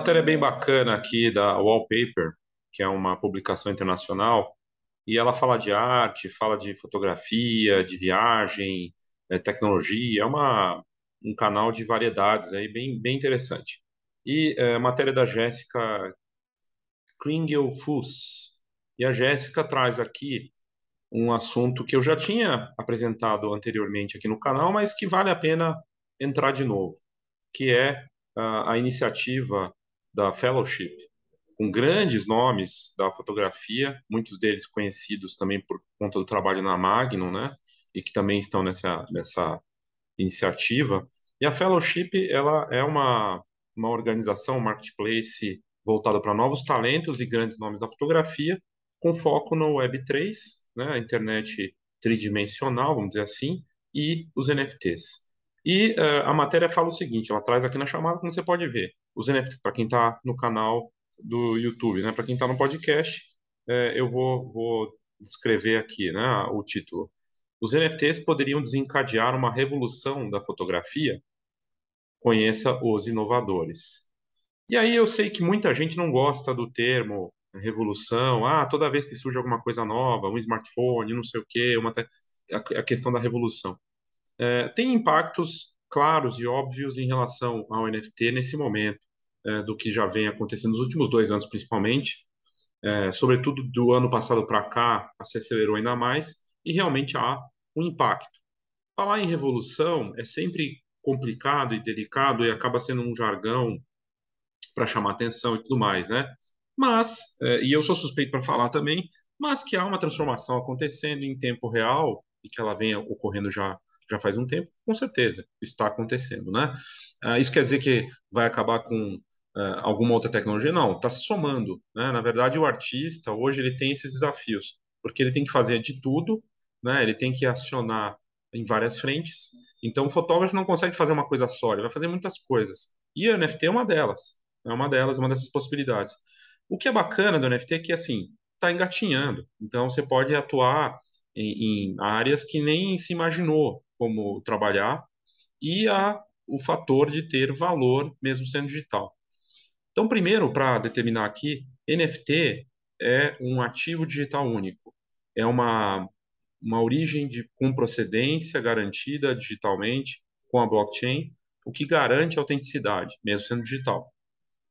matéria bem bacana aqui da Wallpaper, que é uma publicação internacional, e ela fala de arte, fala de fotografia, de viagem, é, tecnologia, é uma, um canal de variedades aí bem, bem interessante. E é, matéria da Jéssica Klingel-Fuss. E a Jéssica traz aqui um assunto que eu já tinha apresentado anteriormente aqui no canal, mas que vale a pena entrar de novo, que é a, a iniciativa da Fellowship, com grandes nomes da fotografia, muitos deles conhecidos também por conta do trabalho na Magnum, né? E que também estão nessa, nessa iniciativa. E a Fellowship, ela é uma, uma organização, um marketplace voltada para novos talentos e grandes nomes da fotografia, com foco no Web3, né, a internet tridimensional, vamos dizer assim, e os NFTs. E uh, a matéria fala o seguinte, ela traz aqui na chamada, como você pode ver, os NFTs, para quem está no canal do YouTube, né, para quem está no podcast, uh, eu vou, vou descrever aqui né, o título. Os NFTs poderiam desencadear uma revolução da fotografia? Conheça os inovadores. E aí eu sei que muita gente não gosta do termo revolução, ah, toda vez que surge alguma coisa nova, um smartphone, não sei o quê, uma te... a questão da revolução. É, tem impactos claros e óbvios em relação ao NFT nesse momento, é, do que já vem acontecendo nos últimos dois anos, principalmente, é, sobretudo do ano passado para cá, se acelerou ainda mais, e realmente há um impacto. Falar em revolução é sempre complicado e delicado e acaba sendo um jargão para chamar atenção e tudo mais, né? Mas, é, e eu sou suspeito para falar também, mas que há uma transformação acontecendo em tempo real e que ela venha ocorrendo já já faz um tempo, com certeza, está acontecendo, né? Ah, isso quer dizer que vai acabar com ah, alguma outra tecnologia? Não, está se somando, né? Na verdade, o artista hoje ele tem esses desafios, porque ele tem que fazer de tudo, né? Ele tem que acionar em várias frentes. Então, o fotógrafo não consegue fazer uma coisa só, ele vai fazer muitas coisas. E o NFT é uma delas, é uma delas, uma dessas possibilidades. O que é bacana do NFT é que, assim, está engatinhando. Então, você pode atuar em, em, áreas que nem se imaginou como trabalhar e há o fator de ter valor mesmo sendo digital. Então, primeiro, para determinar aqui, NFT é um ativo digital único. É uma, uma origem de, com procedência garantida digitalmente com a blockchain, o que garante a autenticidade, mesmo sendo digital.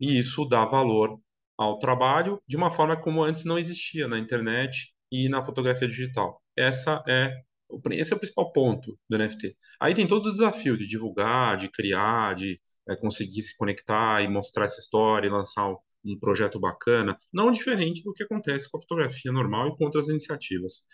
E isso dá valor ao trabalho de uma forma como antes não existia na internet e na fotografia digital. Essa é esse é o principal ponto do NFT. Aí tem todo o desafio de divulgar, de criar, de é, conseguir se conectar e mostrar essa história e lançar um, um, projeto bacana, não diferente do que acontece com a fotografia normal e com outras iniciativas.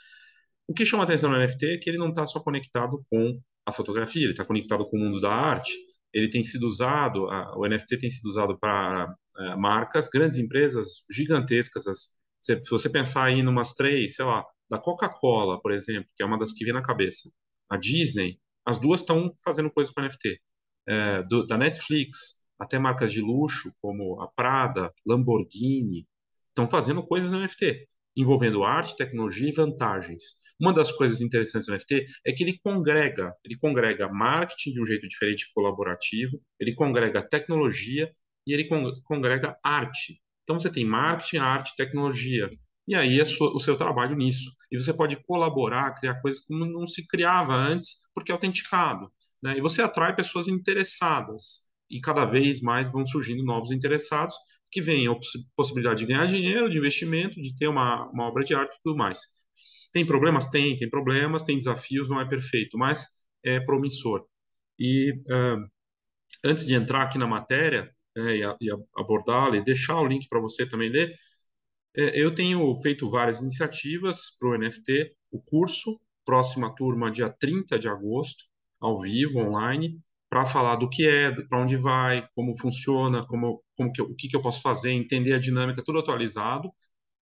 O que chama atenção no NFT é que ele não está só conectado com a fotografia, ele está conectado com o mundo da arte, ele tem sido usado, a, o NFT tem sido usado para é, marcas, grandes empresas gigantescas. As, se, se, você pensar aí em umas três, sei lá, da Coca-Cola, por exemplo, que é uma das que vem na cabeça, a Disney, as duas estão fazendo coisas com NFT. É, do, da Netflix até marcas de luxo como a Prada, Lamborghini, estão fazendo coisas no NFT envolvendo arte, tecnologia e vantagens. Uma das coisas interessantes do NFT é que ele congrega, ele congrega marketing de um jeito diferente, colaborativo, ele congrega tecnologia e ele congrega arte. Então você tem marketing, arte, tecnologia. E aí é o seu trabalho nisso. E você pode colaborar, criar coisas que não se criava antes, porque é autenticado. Né? E você atrai pessoas interessadas. E cada vez mais vão surgindo novos interessados que vem a possibilidade de ganhar dinheiro, de investimento, de ter uma, uma obra de arte e tudo mais. Tem problemas? Tem, tem problemas, tem desafios, não é perfeito, mas é promissor. E uh, antes de entrar aqui na matéria é, e, abordá-la e deixar o link para você também ler, eu tenho feito várias iniciativas para o NFT, o curso, próxima turma, dia 30 de agosto, ao vivo, online, para falar do que é, para onde vai, como funciona, como, como que o que, que eu posso fazer, entender a dinâmica, tudo atualizado.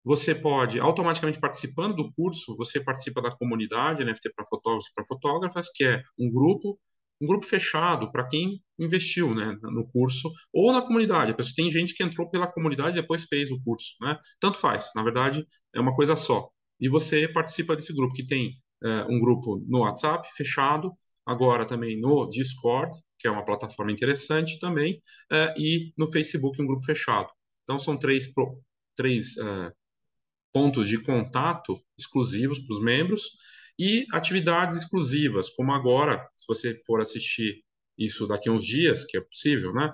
Você pode, automaticamente participando do curso, você participa da comunidade NFT para fotógrafos e para fotógrafas, que é um grupo, um grupo fechado para quem investiu né, no curso, ou na comunidade. Tem gente que entrou pela comunidade e depois fez o curso. Né? Tanto faz, na verdade, é uma coisa só. E você participa desse grupo, que tem é, um grupo no WhatsApp fechado, agora também no Discord, que é uma plataforma interessante também, é, e no Facebook, um grupo fechado. Então, são três, três é, pontos de contato exclusivos para os membros e atividades exclusivas, como agora, se você for assistir isso daqui a uns dias, que é possível, né?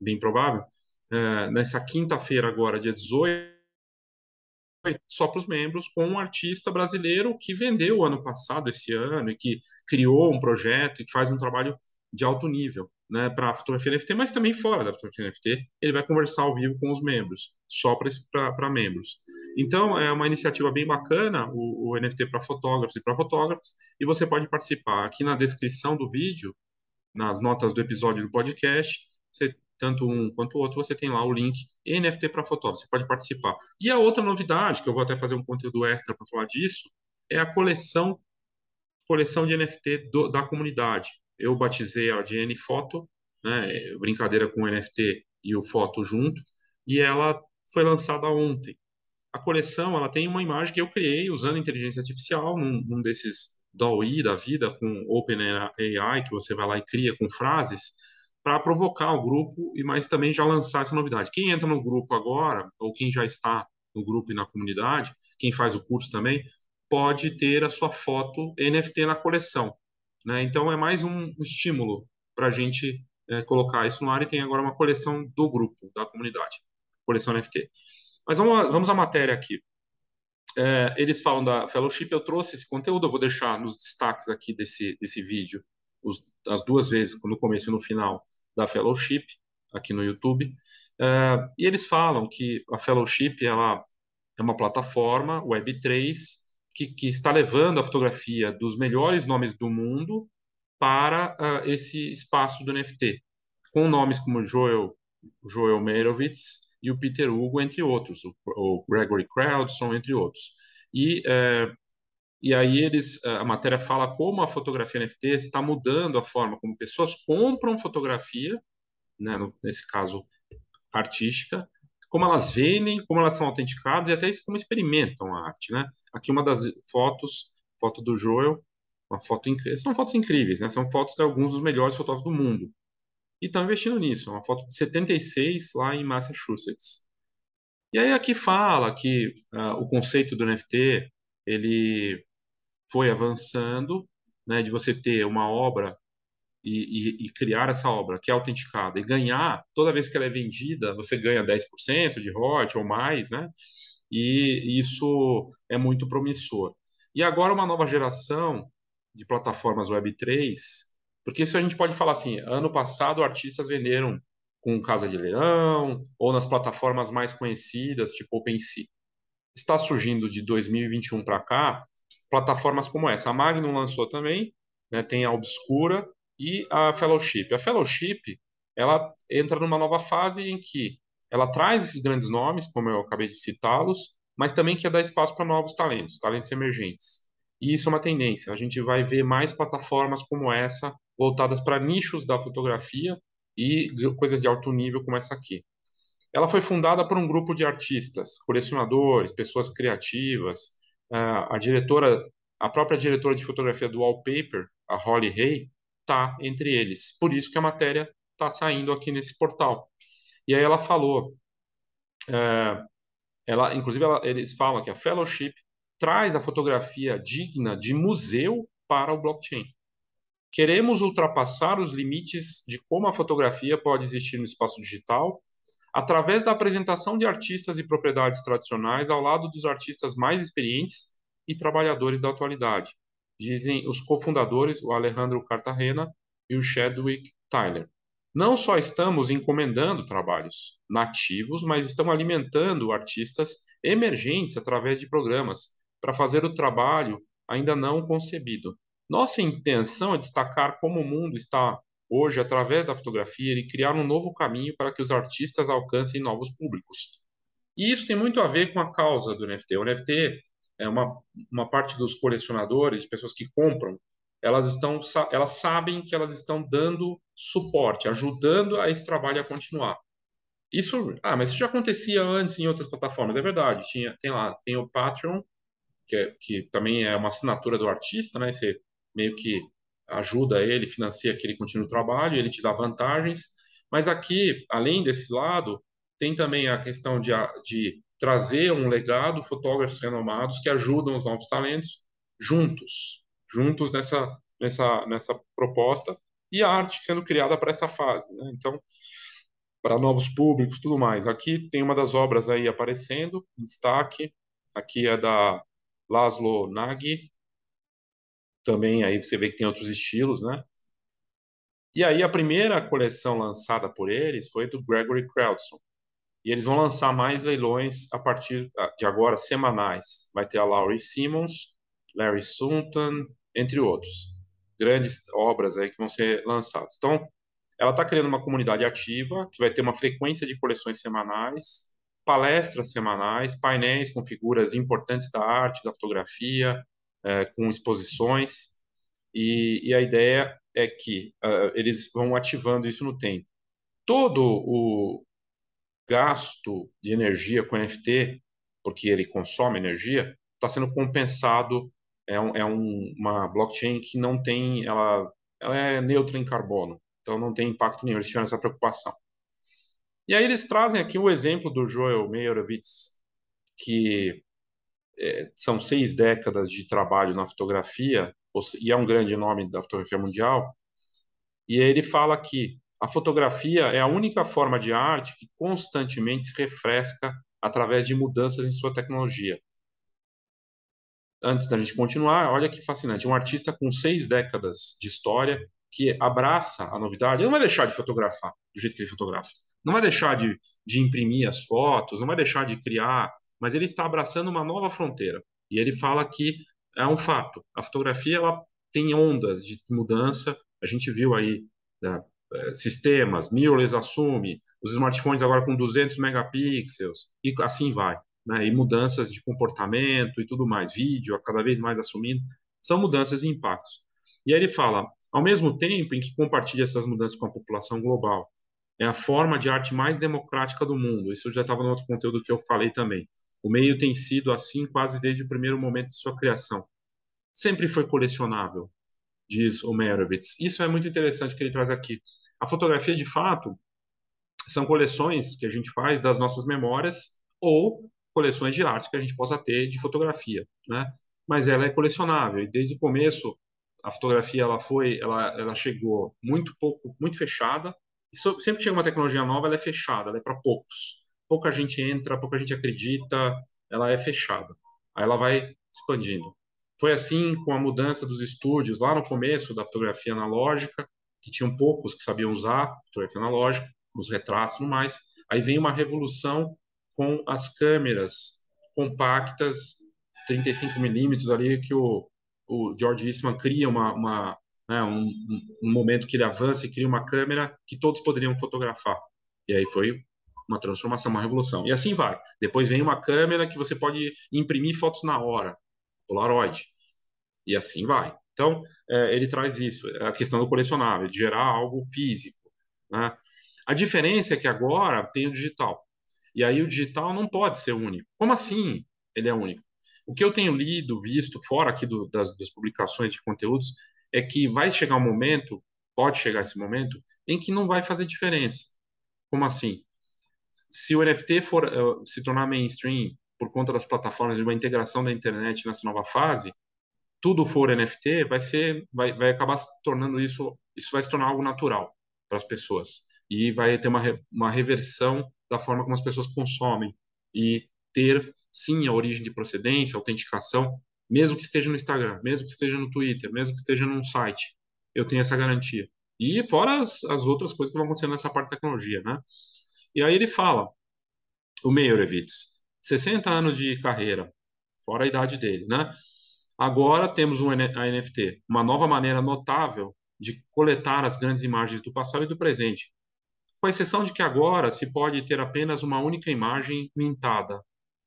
Bem provável, é, nessa quinta-feira agora, dia 18, só para os membros, com um artista brasileiro que vendeu ano passado, esse ano, e que criou um projeto e que faz um trabalho de alto nível né, para a fotografia NFT, mas também fora da fotografia NFT, ele vai conversar ao vivo com os membros, só para membros. Então, é uma iniciativa bem bacana, o, o NFT para fotógrafos e para fotógrafos, e você pode participar. Aqui na descrição do vídeo, nas notas do episódio do podcast, você tanto um quanto o outro, você tem lá o link NFT para fotógrafo, você pode participar. E a outra novidade, que eu vou até fazer um conteúdo extra para falar disso, é a coleção coleção de NFT do, da comunidade. Eu batizei ela de N-Foto, né, brincadeira com o NFT e o foto junto, e ela foi lançada ontem. A coleção ela tem uma imagem que eu criei usando inteligência artificial num, num desses DALL-E da vida com OpenAI, que você vai lá e cria com frases, para provocar o grupo, e mas também já lançar essa novidade. Quem entra no grupo agora, ou quem já está no grupo e na comunidade, quem faz o curso também, pode ter a sua foto NFT na coleção. Né? Então é mais um estímulo para a gente é, colocar isso no ar e tem agora uma coleção do grupo, da comunidade, coleção NFT. Mas vamos, vamos à matéria aqui. É, eles falam da fellowship, eu trouxe esse conteúdo, eu vou deixar nos destaques aqui desse, desse vídeo, os, as duas vezes, no começo e no final, da Fellowship, aqui no YouTube. Uh, e eles falam que a Fellowship ela é uma plataforma Web3 que, que está levando a fotografia dos melhores nomes do mundo para uh, esse espaço do NFT, com nomes como Joel, Joel Merovitz e o Peter Hugo, entre outros, o, o Gregory Crowdson, entre outros. E uh, e aí eles, a matéria fala como a fotografia NFT está mudando a forma como pessoas compram fotografia, né, nesse caso artística, como elas vendem, como elas são autenticadas e até como experimentam a arte, né? Aqui uma das fotos, foto do Joel, uma foto são fotos incríveis, né? São fotos de alguns dos melhores fotógrafos do mundo. E estão investindo nisso, uma foto de 76 lá em Massachusetts. E aí aqui fala que uh, o conceito do NFT, ele foi avançando, né, de você ter uma obra e, e, e, criar essa obra que é autenticada e ganhar, toda vez que ela é vendida, você ganha 10% de royalties ou mais, né? E isso é muito promissor. E agora uma nova geração de plataformas Web3, porque isso a gente pode falar assim, ano passado artistas venderam com Casa de Leão ou nas plataformas mais conhecidas, tipo OpenSea. Está surgindo de 2021 para cá plataformas como essa. A Magnum lançou também, né, tem a Obscura e a Fellowship. A Fellowship ela entra numa nova fase em que ela traz esses grandes nomes, como eu acabei de citá-los, mas também quer dar espaço para novos talentos, talentos emergentes. E isso é uma tendência. A gente vai ver mais plataformas como essa, voltadas para nichos da fotografia e coisas de alto nível como essa aqui. Ela foi fundada por um grupo de artistas, colecionadores, pessoas criativas, a diretora, a própria diretora de fotografia do Wallpaper, a Holly Hay, está entre eles. Por isso que a matéria está saindo aqui nesse portal. E aí ela falou, é, ela, inclusive ela, eles falam que a Fellowship traz a fotografia digna de museu para o blockchain. Queremos ultrapassar os limites de como a fotografia pode existir no espaço digital através da apresentação de artistas e propriedades tradicionais ao lado dos artistas mais experientes e trabalhadores da atualidade, dizem os cofundadores, o Alejandro Cartagena e o Chadwick Tyler. Não só estamos encomendando trabalhos nativos, mas estamos alimentando artistas emergentes através de programas para fazer o trabalho ainda não concebido. Nossa intenção é destacar como o mundo está hoje, através da fotografia, ele criar um novo caminho para que os artistas alcancem novos públicos. E isso tem muito a ver com a causa do NFT. O NFT é uma, uma parte dos colecionadores, de pessoas que compram, elas estão elas sabem que elas estão dando suporte, ajudando a esse trabalho a continuar. Isso, ah, mas isso já acontecia antes em outras plataformas, é verdade. Tinha, tem lá, tem o Patreon, que, é, que também é uma assinatura do artista, né? Você meio que ajuda ele, financia que ele continue o trabalho, ele te dá vantagens. Mas aqui, além desse lado, tem também a questão de, de trazer um legado, fotógrafos renomados que ajudam os novos talentos juntos, juntos nessa, nessa, nessa proposta e a arte sendo criada para essa fase. Né? Então, para novos públicos, tudo mais. Aqui tem uma das obras aí aparecendo em destaque. Aqui é da Laszlo Nagy. Também aí você vê que tem outros estilos, né? E aí a primeira coleção lançada por eles foi do Gregory Crowdson. E eles vão lançar mais leilões a partir de agora semanais. Vai ter a Laurie Simmons, Larry Sultan, entre outros. Grandes obras aí que vão ser lançadas. Então, ela está criando uma comunidade ativa, que vai ter uma frequência de coleções semanais, palestras semanais, painéis com figuras importantes da arte, da fotografia, é, com exposições. E, e, a ideia é que uh, eles vão ativando isso no tempo. Todo o gasto de energia com NFT, porque ele consome energia, está sendo compensado. É, um, é um, uma blockchain que não tem, ela, ela é neutra em carbono. Então não tem impacto nenhum, eles tiveram essa preocupação. E aí eles trazem aqui o exemplo do Joel Meyerowitz, que é, são seis décadas de trabalho na fotografia, e é um grande nome da fotografia mundial, e ele fala que a fotografia é a única forma de arte que constantemente se refresca através de mudanças em sua tecnologia. Antes da gente continuar, olha que fascinante, um artista com seis décadas de história que abraça a novidade, ele não vai deixar de fotografar do jeito que ele fotografa. Não vai deixar de, de imprimir as fotos, não vai deixar de criar, mas ele está abraçando uma nova fronteira. E ele fala que é um fato. A fotografia ela tem ondas de mudança. A gente viu aí né, sistemas, mirrorless assume, os smartphones agora com 200 megapixels e assim vai. Né, e mudanças de comportamento e tudo mais, vídeo cada vez mais assumindo, são mudanças e impactos. E aí ele fala, ao mesmo tempo em que compartilha essas mudanças com a população global, é a forma de arte mais democrática do mundo. Isso já estava no outro conteúdo que eu falei também. O meio tem sido assim quase desde o primeiro momento de sua criação. Sempre foi colecionável, diz o Merovitz. Isso é muito interessante que ele traz aqui. A fotografia, de fato, são coleções que a gente faz das nossas memórias ou coleções de arte que a gente possa ter de fotografia, né? Mas ela é colecionável e desde o começo a fotografia ela foi, ela, ela chegou muito pouco, muito fechada. E sempre que chega uma tecnologia nova, ela é fechada, ela é para poucos. Pouca gente entra, pouca gente acredita, ela é fechada. Aí ela vai expandindo. Foi assim com a mudança dos estúdios lá no começo da fotografia analógica, que tinham poucos que sabiam usar fotografia analógica, os retratos e tudo mais. Aí vem uma revolução com as câmeras compactas 35 milímetros ali que o o George Eastman cria uma, uma né, um, um, momento que ele avança e cria uma câmera que todos poderiam fotografar. E aí foi uma transformação, uma revolução. E assim vai. Depois vem uma câmera que você pode imprimir fotos na hora, Polaroid. E assim vai. Então, é, ele traz isso, a questão do colecionável, de gerar algo físico. Né? A diferença é que agora tem o digital. E aí o digital não pode ser único. Como assim ele é único? O que eu tenho lido, visto, fora aqui do, das, das publicações de conteúdos, é que vai chegar um momento, pode chegar esse momento, em que não vai fazer diferença. Como assim? Se o NFT for uh, se tornar mainstream por conta das plataformas de uma integração da internet nessa nova fase, tudo for NFT, vai ser, vai, vai acabar se tornando isso, isso vai se tornar algo natural para as pessoas e vai ter uma, uma reversão da forma como as pessoas consomem e ter sim a origem de procedência, autenticação, mesmo que esteja no Instagram, mesmo que esteja no Twitter, mesmo que esteja num site, eu tenho essa garantia. E fora as, as outras coisas que vão acontecer nessa parte da tecnologia, né? E aí ele fala, o Meyerowitz, 60 anos de carreira, fora a idade dele, né? Agora temos um, a NFT, uma nova maneira notável de coletar as grandes imagens do passado e do presente, com exceção de que agora se pode ter apenas uma única imagem mintada,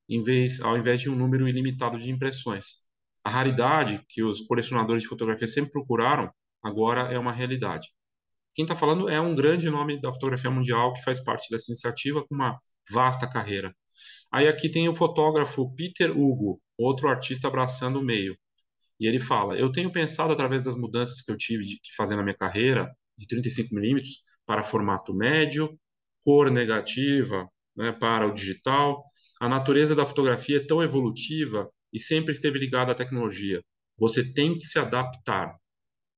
em vez, ao invés de um número ilimitado de impressões. A raridade que os colecionadores de fotografia sempre procuraram, agora é uma realidade. Quem está falando é um grande nome da fotografia mundial que faz parte dessa iniciativa com uma vasta carreira. Aí aqui tem o fotógrafo Peter Hugo, outro artista abraçando o meio. E ele fala: Eu tenho pensado, através das mudanças que eu tive de, que fazer na minha carreira, de 35mm para formato médio, cor negativa né, para o digital. A natureza da fotografia é tão evolutiva e sempre esteve ligada à tecnologia. Você tem que se adaptar.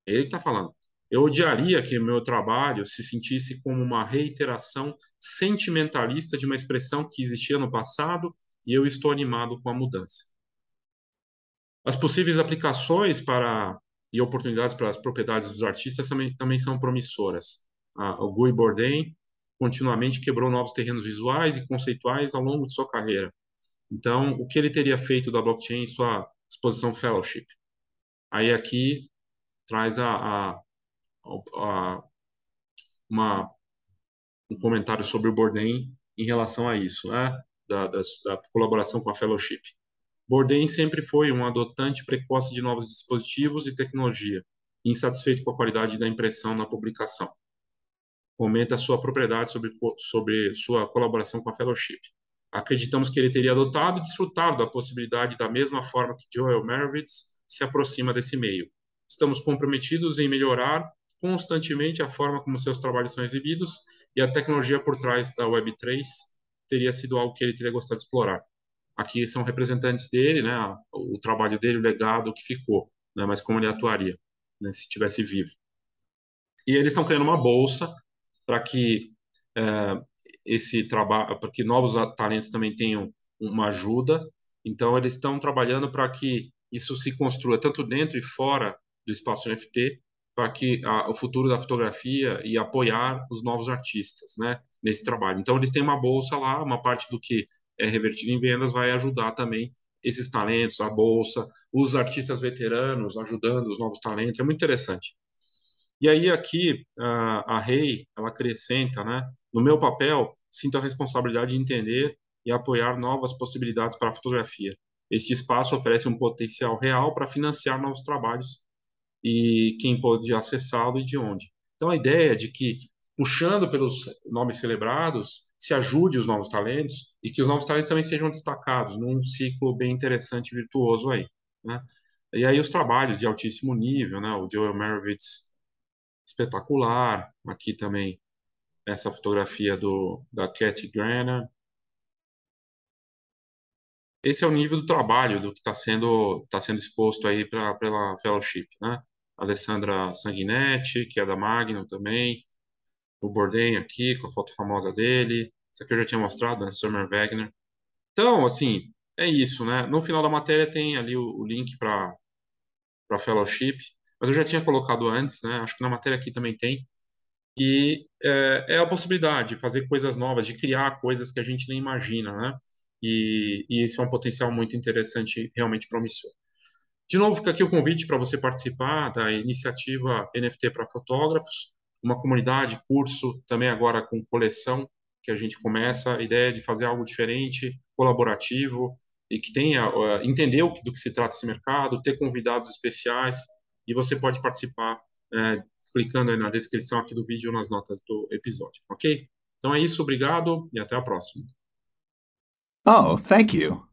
É ele que está falando. Eu odiaria que meu trabalho se sentisse como uma reiteração sentimentalista de uma expressão que existia no passado e eu estou animado com a mudança. As possíveis aplicações para e oportunidades para as propriedades dos artistas também, também são promissoras. o Guy Bourdain continuamente quebrou novos terrenos visuais e conceituais ao longo de sua carreira. Então, o que ele teria feito da blockchain em sua exposição fellowship? Aí aqui traz a, a, uma, um comentário sobre o Bourdain em relação a isso, né? da, da, da colaboração com a fellowship. Bourdain sempre foi um adotante precoce de novos dispositivos e tecnologia, insatisfeito com a qualidade da impressão na publicação. Comenta sua propriedade sobre, sobre sua colaboração com a Fellowship. Acreditamos que ele teria adotado e desfrutado da possibilidade da mesma forma que Joel Merovitz se aproxima desse meio. Estamos comprometidos em melhorar constantemente a forma como seus trabalhos são exibidos e a tecnologia por trás da Web3 teria sido algo que ele teria gostado de explorar. Aqui são representantes dele, né, o trabalho dele, o legado que ficou, né, mas como ele atuaria né, se estivesse vivo. E eles estão criando uma bolsa para que é, esse trabalho, para que novos talentos também tenham uma ajuda. Então eles estão trabalhando para que isso se construa tanto dentro e fora do espaço NFT, para que a, o futuro da fotografia e apoiar os novos artistas, né, nesse trabalho. Então eles têm uma bolsa lá, uma parte do que é revertido em vendas vai ajudar também esses talentos, a bolsa, os artistas veteranos ajudando os novos talentos, é muito interessante. E aí aqui a, a Rei, ela acrescenta, né? No meu papel, sinto a responsabilidade de entender e apoiar novas possibilidades para a fotografia. Este espaço oferece um potencial real para financiar novos trabalhos e quem pode acessá-lo e de onde. Então a ideia de que puxando pelos nomes celebrados, se ajude os novos talentos e que os novos talentos também sejam destacados num ciclo bem interessante e virtuoso aí, né? E aí os trabalhos de altíssimo nível, né? O Joel Merovitz, espetacular. Aqui também essa fotografia do da Cat Grana. Esse é o nível do trabalho do que está sendo tá sendo exposto aí pra, pela fellowship, né? Alessandra Sanguinetti, que é da Magnum também, o Bourdain aqui, com a foto famosa dele. Isso aqui eu já tinha mostrado, né? Summer Wagner. Então, assim, é isso, né? No final da matéria tem ali o, o link para para fellowship, mas eu já tinha colocado antes, né? Acho que na matéria aqui também tem. E é, é a possibilidade de fazer coisas novas, de criar coisas que a gente nem imagina, né? E, e esse é um potencial muito interessante, realmente promissor. De novo, fica aqui o convite para você participar da iniciativa NFT para fotógrafos uma comunidade, curso, também agora com coleção, que a gente começa a ideia de fazer algo diferente, colaborativo, e que tenha, uh, entender do que se trata esse mercado, ter convidados especiais, e você pode participar uh, clicando na descrição aqui do vídeo nas notas do episódio, ok? Então é isso, obrigado e até a próxima. Oh, thank you.